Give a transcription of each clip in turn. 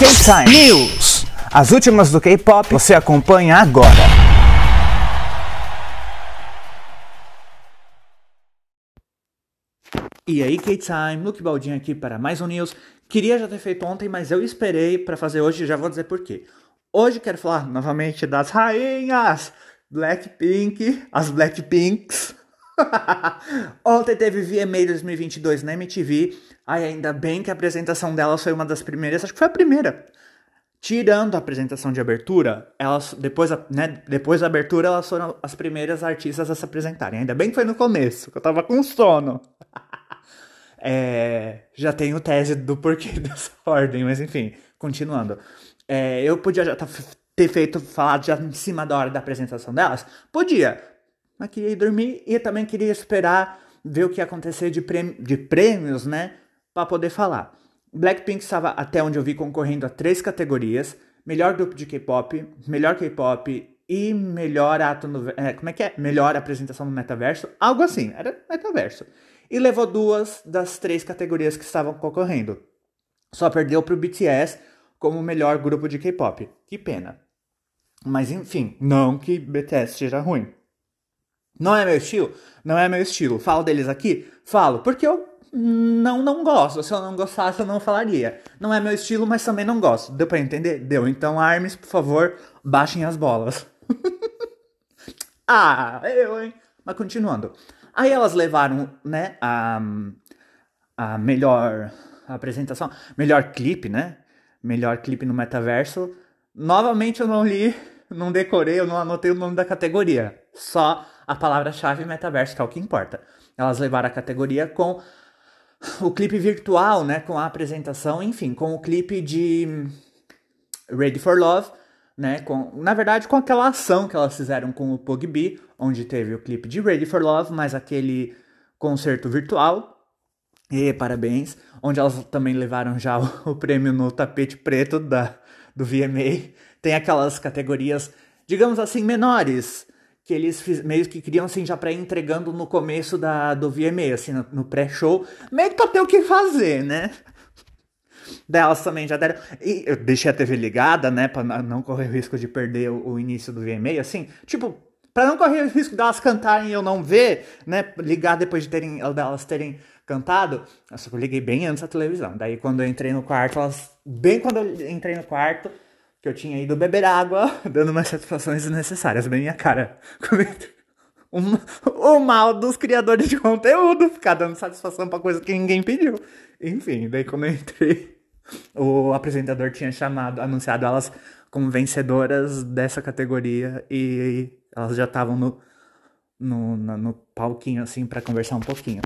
K-Time News. As últimas do K-pop você acompanha agora. E aí, K-Time, Luke Baldinho aqui para mais um News. Queria já ter feito ontem, mas eu esperei para fazer hoje e já vou dizer por quê. Hoje quero falar novamente das rainhas Blackpink, as Blackpinks. Ontem teve VMA 2022 na MTV. Ai, ainda bem que a apresentação delas foi uma das primeiras, acho que foi a primeira. Tirando a apresentação de abertura, elas depois, né, depois da abertura, elas foram as primeiras artistas a se apresentarem. Ainda bem que foi no começo, que eu tava com sono. é, já tenho tese do porquê dessa ordem, mas enfim, continuando. É, eu podia já tá, ter feito, falado já em cima da hora da apresentação delas? Podia, mas queria ir dormir e também queria esperar ver o que ia acontecer de, prêmio, de prêmios, né, para poder falar. Blackpink estava, até onde eu vi, concorrendo a três categorias: melhor grupo de K-pop, melhor K-pop e melhor ato no. É, como é que é? Melhor apresentação no metaverso. Algo assim, era metaverso. E levou duas das três categorias que estavam concorrendo. Só perdeu para o BTS como melhor grupo de K-pop. Que pena. Mas enfim, não que BTS seja ruim. Não é meu estilo? Não é meu estilo. Falo deles aqui? Falo, porque eu não não gosto. Se eu não gostasse, eu não falaria. Não é meu estilo, mas também não gosto. Deu pra entender? Deu. Então, armes, por favor, baixem as bolas. ah, eu, hein? Mas continuando. Aí elas levaram, né, a, a melhor apresentação, melhor clipe, né? Melhor clipe no metaverso. Novamente eu não li, não decorei, eu não anotei o nome da categoria. Só a palavra-chave metaverso, que é o que importa. Elas levaram a categoria com o clipe virtual, né, com a apresentação, enfim, com o clipe de Ready for Love, né, com, na verdade com aquela ação que elas fizeram com o Pugby, onde teve o clipe de Ready for Love, mais aquele concerto virtual. E parabéns, onde elas também levaram já o, o prêmio no tapete preto da, do VMA. Tem aquelas categorias, digamos assim, menores, que eles fiz, meio que queriam assim já para entregando no começo da do VMA, assim, no, no pré-show, meio que pra ter o que fazer, né? Delas também já deram. E eu deixei a TV ligada, né, pra não correr o risco de perder o, o início do VMA, assim, tipo, para não correr o risco delas cantarem e eu não ver, né, ligar depois de terem, delas terem cantado, só eu liguei bem antes da televisão. Daí quando eu entrei no quarto, elas, bem quando eu entrei no quarto, que eu tinha ido beber água, dando umas satisfações desnecessárias bem minha cara. Um, o mal dos criadores de conteúdo, ficar dando satisfação pra coisa que ninguém pediu. Enfim, daí quando eu entrei, o apresentador tinha chamado, anunciado elas como vencedoras dessa categoria e elas já estavam no, no, no, no, palquinho, assim, para conversar um pouquinho.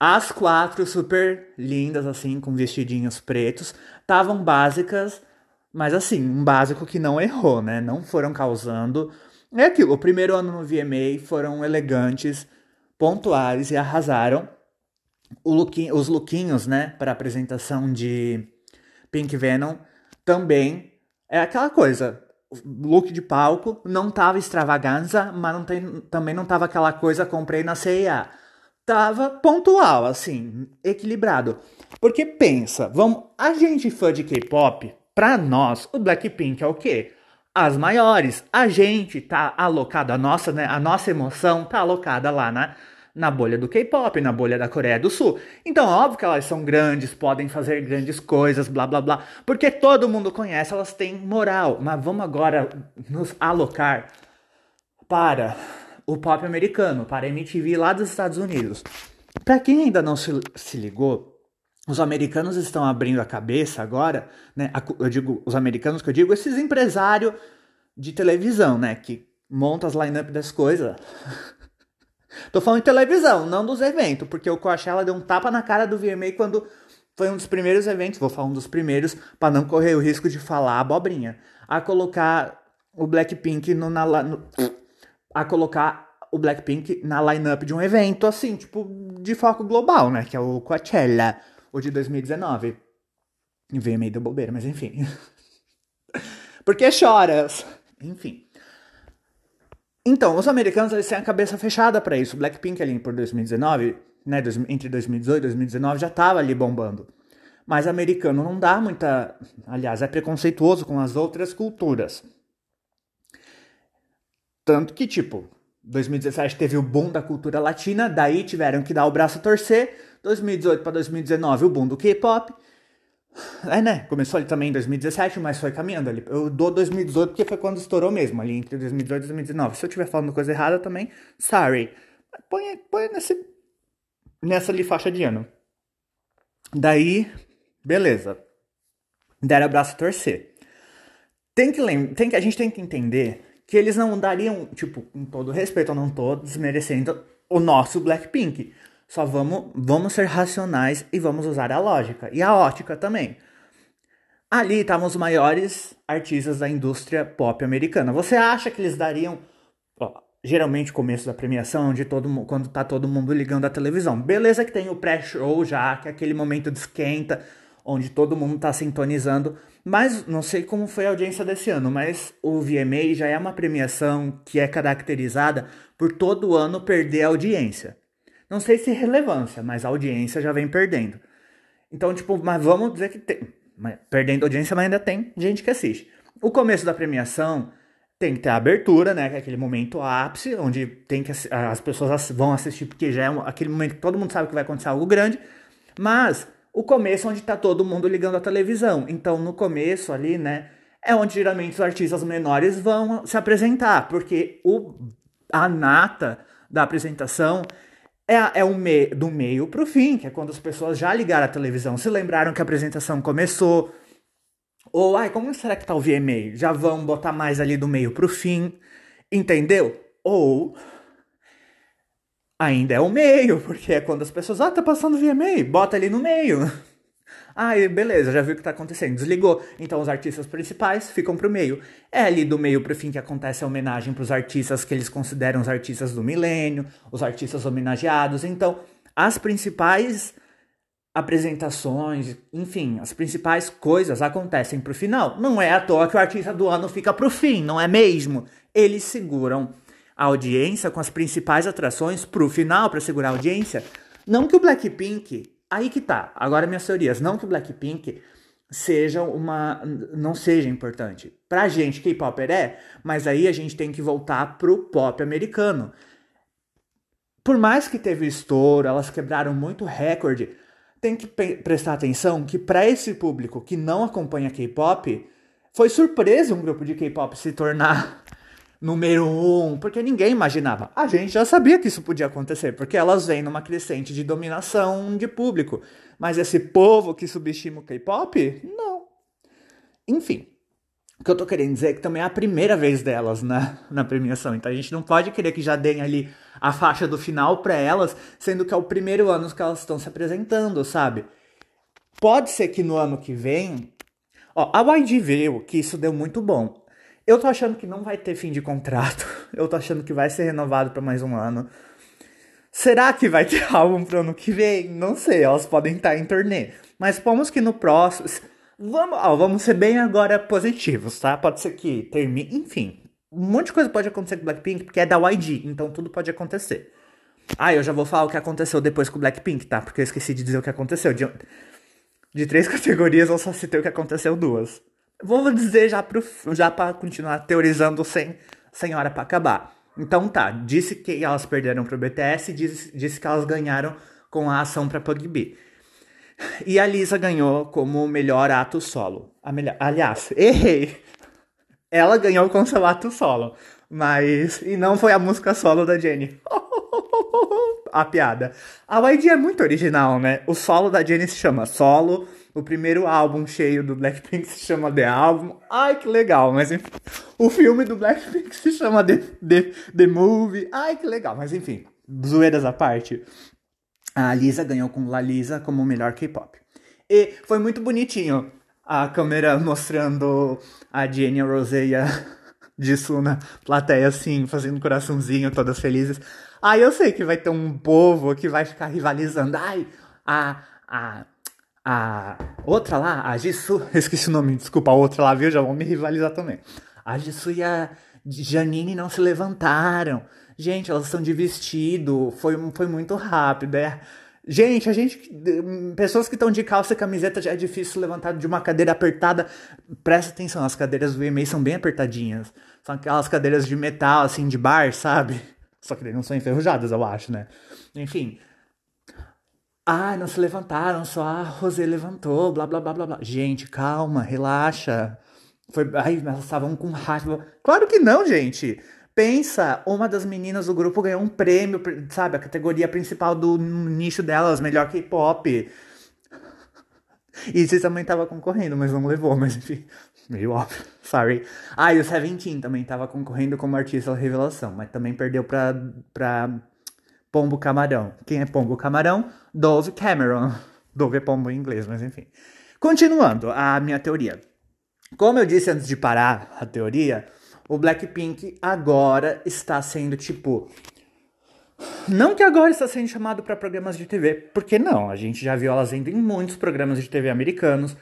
As quatro super lindas, assim, com vestidinhos pretos, estavam básicas mas assim, um básico que não errou, né? Não foram causando. É aquilo, o primeiro ano no VMA foram elegantes, pontuais e arrasaram. Lookinho, os lookinhos, né, para apresentação de Pink Venom também é aquela coisa. Look de palco não tava extravaganza, mas não tem, também não tava aquela coisa comprei na CIA. Tava pontual, assim, equilibrado. Porque pensa, vamos, a gente fã de K-pop, para nós, o Blackpink é o quê? As maiores. A gente tá alocado, a nossa, né, a nossa emoção tá alocada lá na, na bolha do K-pop, na bolha da Coreia do Sul. Então, óbvio que elas são grandes, podem fazer grandes coisas, blá blá blá, porque todo mundo conhece, elas têm moral. Mas vamos agora nos alocar para o pop americano, para a MTV lá dos Estados Unidos. Para quem ainda não se, se ligou, os americanos estão abrindo a cabeça agora, né? Eu digo, os americanos que eu digo, esses empresários de televisão, né? Que montam as line-up das coisas. Tô falando de televisão, não dos eventos, porque o Coachella deu um tapa na cara do VMA quando foi um dos primeiros eventos, vou falar um dos primeiros, para não correr o risco de falar abobrinha, a colocar o Blackpink no, na, no, a colocar o Blackpink na line-up de um evento, assim, tipo, de foco global, né? Que é o Coachella o de 2019. Veio meio da bobeira, mas enfim. Por que choras? Enfim. Então, os americanos eles têm a cabeça fechada para isso. Blackpink ali por 2019, né, entre 2018 e 2019 já tava ali bombando. Mas americano não dá muita. Aliás, é preconceituoso com as outras culturas. Tanto que, tipo, 2017 teve o boom da cultura latina, daí tiveram que dar o braço a torcer. 2018 para 2019, o boom do K-pop. É, né? Começou ali também em 2017, mas foi caminhando ali. Eu dou 2018 porque foi quando estourou mesmo, ali entre 2018 e 2019. Se eu estiver falando coisa errada também, sorry. Põe, põe nesse, nessa ali faixa de ano. Daí, beleza. Deram abraço a torcer. Tem que, tem que, a gente tem que entender que eles não dariam, tipo, com todo respeito, eu não tô desmerecendo o nosso Blackpink. Só vamos, vamos ser racionais e vamos usar a lógica e a ótica também. Ali estavam os maiores artistas da indústria pop americana. Você acha que eles dariam, ó, geralmente começo da premiação, de todo quando tá todo mundo ligando a televisão. Beleza que tem o pré-show já, que é aquele momento de esquenta, onde todo mundo tá sintonizando mas não sei como foi a audiência desse ano, mas o VMA já é uma premiação que é caracterizada por todo ano perder a audiência. Não sei se relevância, mas a audiência já vem perdendo. Então, tipo, mas vamos dizer que tem. Perdendo audiência, mas ainda tem gente que assiste. O começo da premiação tem que ter a abertura, né? Que é aquele momento ápice, onde tem que as pessoas vão assistir, porque já é aquele momento que todo mundo sabe que vai acontecer algo grande. Mas o começo onde tá todo mundo ligando a televisão. Então, no começo ali, né, é onde geralmente os artistas menores vão se apresentar, porque o, a nata da apresentação é, é o me, do meio pro fim, que é quando as pessoas já ligaram a televisão, se lembraram que a apresentação começou, ou, ai, como será que tá o VMA? Já vão botar mais ali do meio pro fim, entendeu? Ou ainda é o meio, porque é quando as pessoas, ah, tá passando meio, bota ali no meio. Aí, beleza, já viu o que tá acontecendo, desligou. Então os artistas principais ficam pro meio. É ali do meio pro fim que acontece a homenagem pros artistas que eles consideram os artistas do milênio, os artistas homenageados. Então, as principais apresentações, enfim, as principais coisas acontecem pro final. Não é à toa que o artista do ano fica pro fim, não é mesmo? Eles seguram a audiência com as principais atrações pro final, para segurar a audiência. Não que o Blackpink, aí que tá, agora minhas teorias, não que o Blackpink seja uma não seja importante. Pra gente K-pop é, mas aí a gente tem que voltar pro pop americano. Por mais que teve estouro, elas quebraram muito recorde, tem que prestar atenção que para esse público que não acompanha K-pop, foi surpresa um grupo de K-pop se tornar número um, porque ninguém imaginava. A gente já sabia que isso podia acontecer, porque elas vêm numa crescente de dominação de público. Mas esse povo que subestima o K-pop, não. Enfim, o que eu tô querendo dizer é que também é a primeira vez delas na, na premiação. Então a gente não pode querer que já deem ali a faixa do final para elas, sendo que é o primeiro ano que elas estão se apresentando, sabe? Pode ser que no ano que vem. Ó, a YG viu que isso deu muito bom. Eu tô achando que não vai ter fim de contrato. Eu tô achando que vai ser renovado para mais um ano. Será que vai ter álbum pro ano que vem? Não sei, elas podem estar em turnê. Mas vamos que no próximo. Vamos, ó, vamos ser bem agora positivos, tá? Pode ser que termine. Enfim, um monte de coisa pode acontecer com Blackpink, porque é da YG, então tudo pode acontecer. Ah, eu já vou falar o que aconteceu depois com o Blackpink, tá? Porque eu esqueci de dizer o que aconteceu. De, de três categorias, eu só citei o que aconteceu duas. Vou dizer já, já para continuar teorizando sem, sem hora para acabar. Então tá, disse que elas perderam pro BTS, disse, disse que elas ganharam com a ação pra PUBG. E a Lisa ganhou como melhor ato solo. A melhor, aliás, errei. Ela ganhou com seu ato solo. Mas. E não foi a música solo da Jenny. a piada. A YG é muito original, né? O solo da Jenny se chama Solo. O primeiro álbum cheio do Blackpink se chama The Album. Ai, que legal, mas enfim. O filme do Blackpink se chama The, The, The Movie. Ai, que legal, mas enfim. Zoeiras à parte. A Lisa ganhou com La Lisa como melhor K-pop. E foi muito bonitinho a câmera mostrando a Jenny, Rosé e a plateia, assim, fazendo coraçãozinho, todas felizes. Ai, eu sei que vai ter um povo que vai ficar rivalizando. Ai, a, a a outra lá, a Jisoo, esqueci o nome, desculpa, a outra lá, viu? Já vão me rivalizar também. A Jisoo e a Janine não se levantaram. Gente, elas estão de vestido, foi, foi muito rápido. É, Gente, a gente. Pessoas que estão de calça e camiseta já é difícil levantar de uma cadeira apertada. Presta atenção, as cadeiras do VMA são bem apertadinhas. São aquelas cadeiras de metal, assim, de bar, sabe? Só que não são enferrujadas, eu acho, né? Enfim. Ah, não se levantaram, só a Rosé levantou, blá blá blá blá blá. Gente, calma, relaxa. Foi. Ai, elas estavam com raiva. Claro que não, gente. Pensa, uma das meninas do grupo ganhou um prêmio, sabe? A categoria principal do nicho delas, melhor K-pop. E você também tava concorrendo, mas não levou, mas enfim, meio óbvio. Sorry. Ah, e o Seventeen também tava concorrendo como artista revelação, mas também perdeu pra, pra Pombo Camarão. Quem é Pombo Camarão? Dove Cameron. Dove é pombo em inglês, mas enfim. Continuando a minha teoria. Como eu disse antes de parar a teoria, o Blackpink agora está sendo tipo. Não que agora está sendo chamado para programas de TV, porque não, a gente já viu elas indo em muitos programas de TV americanos.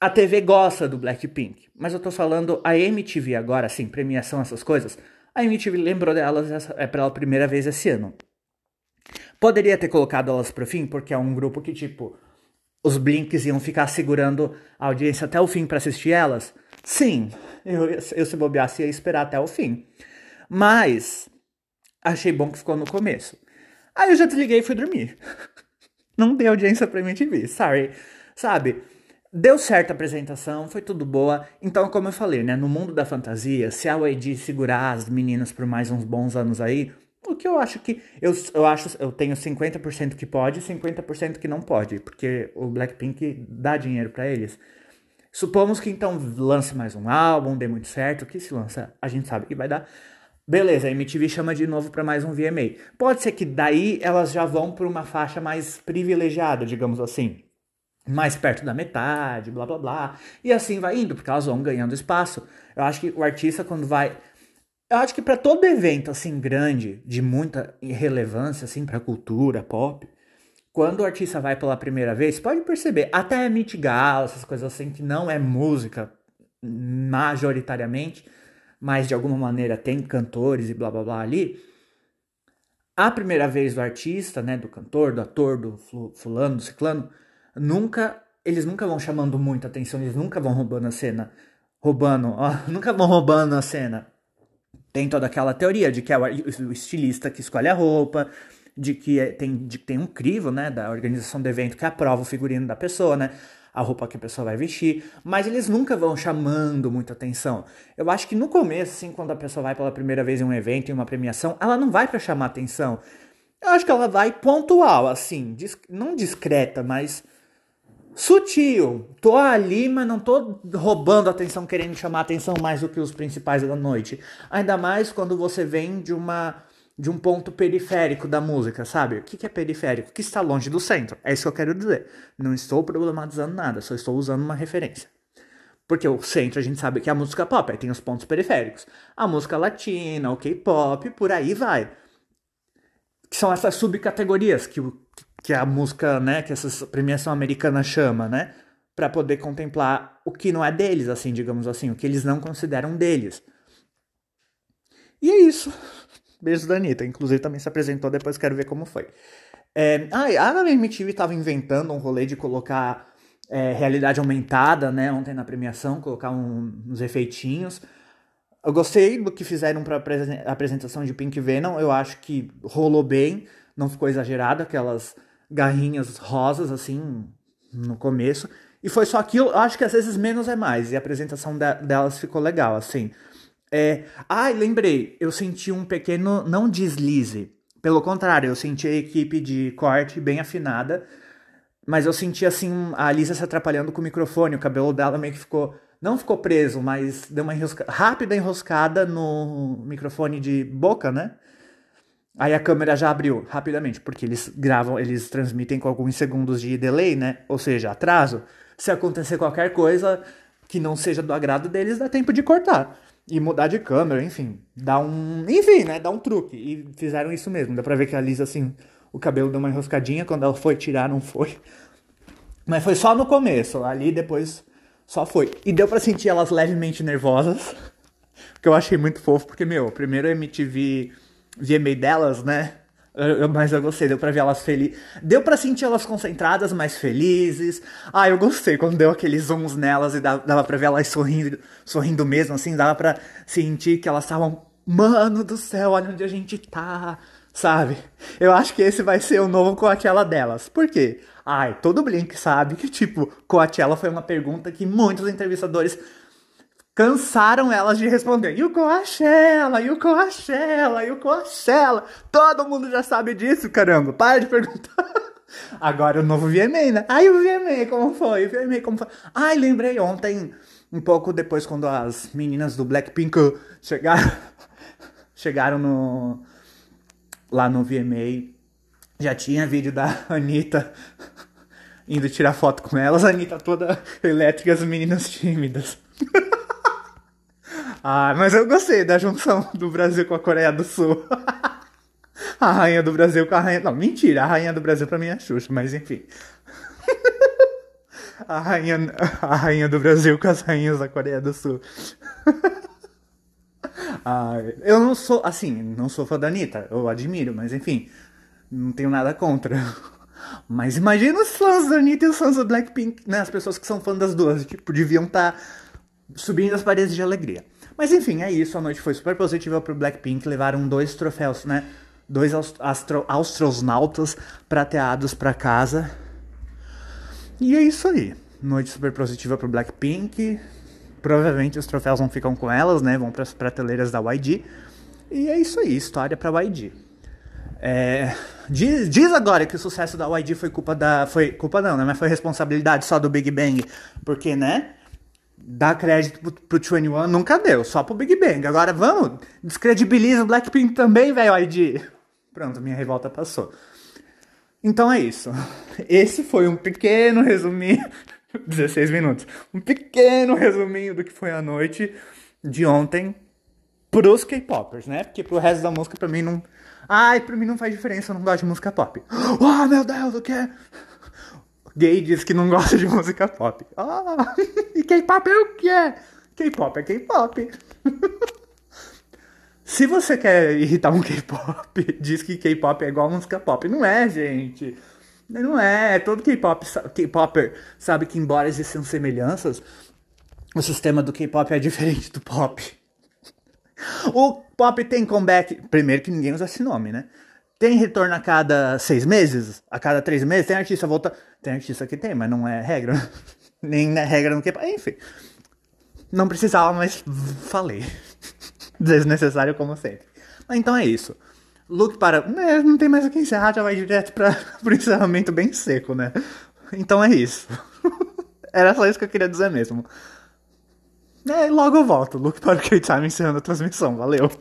A TV gosta do Blackpink, mas eu tô falando a MTV agora, assim, premiação, essas coisas. A MTV lembrou delas é pela primeira vez esse ano. Poderia ter colocado elas pro fim, porque é um grupo que, tipo, os Blinks iam ficar segurando a audiência até o fim para assistir elas. Sim, eu, eu se bobeasse ia esperar até o fim. Mas achei bom que ficou no começo. Aí eu já desliguei e fui dormir. Não dei audiência pra MTV, sorry. Sabe? Deu certo a apresentação, foi tudo boa. Então, como eu falei, né? No mundo da fantasia, se a YG segurar as meninas por mais uns bons anos aí, o que eu acho que. Eu, eu acho, eu tenho 50% que pode e 50% que não pode. Porque o Blackpink dá dinheiro para eles. Supomos que então lance mais um álbum, dê muito certo, que se lança, a gente sabe que vai dar. Beleza, a MTV chama de novo para mais um VMA. Pode ser que daí elas já vão para uma faixa mais privilegiada, digamos assim. Mais perto da metade, blá blá blá. E assim vai indo, porque elas vão ganhando espaço. Eu acho que o artista, quando vai. Eu acho que para todo evento assim grande, de muita relevância assim para cultura pop, quando o artista vai pela primeira vez, pode perceber, até Meet Gala, essas coisas assim, que não é música majoritariamente, mas de alguma maneira tem cantores e blá blá blá ali. A primeira vez do artista, né, do cantor, do ator, do fulano, do ciclano, nunca, eles nunca vão chamando muita atenção, eles nunca vão roubando a cena, roubando, ó, nunca vão roubando a cena. Tem toda aquela teoria de que é o estilista que escolhe a roupa, de que é, tem, de tem um crivo, né, da organização do evento que aprova o figurino da pessoa, né, a roupa que a pessoa vai vestir, mas eles nunca vão chamando muita atenção. Eu acho que no começo, assim, quando a pessoa vai pela primeira vez em um evento, em uma premiação, ela não vai para chamar atenção. Eu acho que ela vai pontual, assim, não discreta, mas sutil. Tô ali, mas não tô roubando atenção, querendo chamar atenção mais do que os principais da noite. Ainda mais quando você vem de uma de um ponto periférico da música, sabe? O que é periférico? Que está longe do centro. É isso que eu quero dizer. Não estou problematizando nada, só estou usando uma referência. Porque o centro a gente sabe que é a música pop, aí tem os pontos periféricos. A música latina, o K-pop, por aí vai. Que são essas subcategorias que, que a música, né, que essa premiação americana chama, né? Para poder contemplar o que não é deles, assim, digamos assim, o que eles não consideram deles. E é isso. Beijo da Anitta. Inclusive também se apresentou, depois quero ver como foi. É, ah, a MTV estava inventando um rolê de colocar é, realidade aumentada, né? Ontem na premiação, colocar um, uns efeitinhos. Eu gostei do que fizeram para a apresentação de Pink Venom. Eu acho que rolou bem, não ficou exagerado, aquelas garrinhas rosas assim no começo. E foi só aquilo, eu acho que às vezes menos é mais. E a apresentação de, delas ficou legal, assim. É, ai, lembrei, eu senti um pequeno, não deslize. Pelo contrário, eu senti a equipe de corte bem afinada, mas eu senti assim a Lisa se atrapalhando com o microfone, o cabelo dela meio que ficou, não ficou preso, mas deu uma enrosca, rápida enroscada no microfone de boca, né? Aí a câmera já abriu rapidamente, porque eles gravam, eles transmitem com alguns segundos de delay, né? Ou seja, atraso. Se acontecer qualquer coisa que não seja do agrado deles, dá tempo de cortar e mudar de câmera, enfim, dá um, enfim, né, dá um truque. E fizeram isso mesmo. Dá pra ver que a Lisa assim, o cabelo deu uma enroscadinha quando ela foi tirar, não foi. Mas foi só no começo, ali depois só foi. E deu para sentir elas levemente nervosas, que eu achei muito fofo, porque meu, primeiro MTV VMA delas, né? Eu, mas eu gostei, deu pra ver elas felizes. Deu pra sentir elas concentradas, mais felizes. Ah, eu gostei quando deu aqueles zooms nelas e dava, dava pra ver elas sorrindo, sorrindo mesmo, assim. Dava pra sentir que elas estavam. Mano do céu, olha onde a gente tá. Sabe? Eu acho que esse vai ser o novo Coachella delas. Por quê? Ai, todo Blink sabe que, tipo, Coachella foi uma pergunta que muitos entrevistadores cansaram elas de responder. E o Coachella, e o Coachella, e o Coachella. Todo mundo já sabe disso, caramba. Para de perguntar. Agora o novo VMA, né? Ai, o VMA, como foi? O VMA, como foi? Ai, lembrei ontem, um pouco depois, quando as meninas do Blackpink chegaram, chegaram no, lá no VMA, já tinha vídeo da Anitta indo tirar foto com elas, a Anitta toda elétrica as meninas tímidas. Ah, mas eu gostei da junção do Brasil com a Coreia do Sul. a rainha do Brasil com a rainha. Não, mentira, a rainha do Brasil pra mim é Xuxa, mas enfim. a, rainha, a rainha do Brasil com as rainhas da Coreia do Sul. ah, eu não sou, assim, não sou fã da Anitta, eu admiro, mas enfim, não tenho nada contra. Mas imagina os fãs da Anitta e os fãs do Blackpink, né? As pessoas que são fãs das duas, tipo, deviam estar tá subindo as paredes de alegria. Mas enfim, é isso. A noite foi super positiva pro Blackpink. Levaram dois troféus, né? Dois astro astronautas prateados para casa. E é isso aí. Noite super positiva pro Blackpink. Provavelmente os troféus não ficam com elas, né? Vão para as prateleiras da YG. E é isso aí, história pra YG. É, diz, diz, agora que o sucesso da YG foi culpa da. Foi culpa não, né? Mas foi responsabilidade só do Big Bang. Porque, né? Dar crédito pro, pro 21 nunca deu, só pro Big Bang. Agora vamos, descredibiliza o Blackpink também, velho, ID. Pronto, minha revolta passou. Então é isso. Esse foi um pequeno resuminho. 16 minutos. Um pequeno resuminho do que foi a noite de ontem pros K-popers, né? Porque pro resto da música pra mim não. Ai, pra mim não faz diferença, eu não gosto de música pop. Oh, meu Deus, o que? Gay diz que não gosta de música pop. Ah, e K-pop é o que? K-pop é K-pop. Se você quer irritar um K-pop, diz que K-pop é igual música pop. Não é, gente. Não é. Todo K-pop, K-popper sabe que embora existam semelhanças, o sistema do K-pop é diferente do pop. O pop tem comeback. Primeiro que ninguém usa esse nome, né? Tem retorno a cada seis meses? A cada três meses? Tem artista volta. Tem artista que tem, mas não é regra. Nem é regra no que. Enfim. Não precisava, mas falei. Desnecessário como sempre. Então é isso. Look para. Né, não tem mais o que encerrar, já vai direto para o encerramento bem seco, né? Então é isso. Era só isso que eu queria dizer mesmo. É, logo eu volto. Look para o K-Time encerrando a transmissão. Valeu.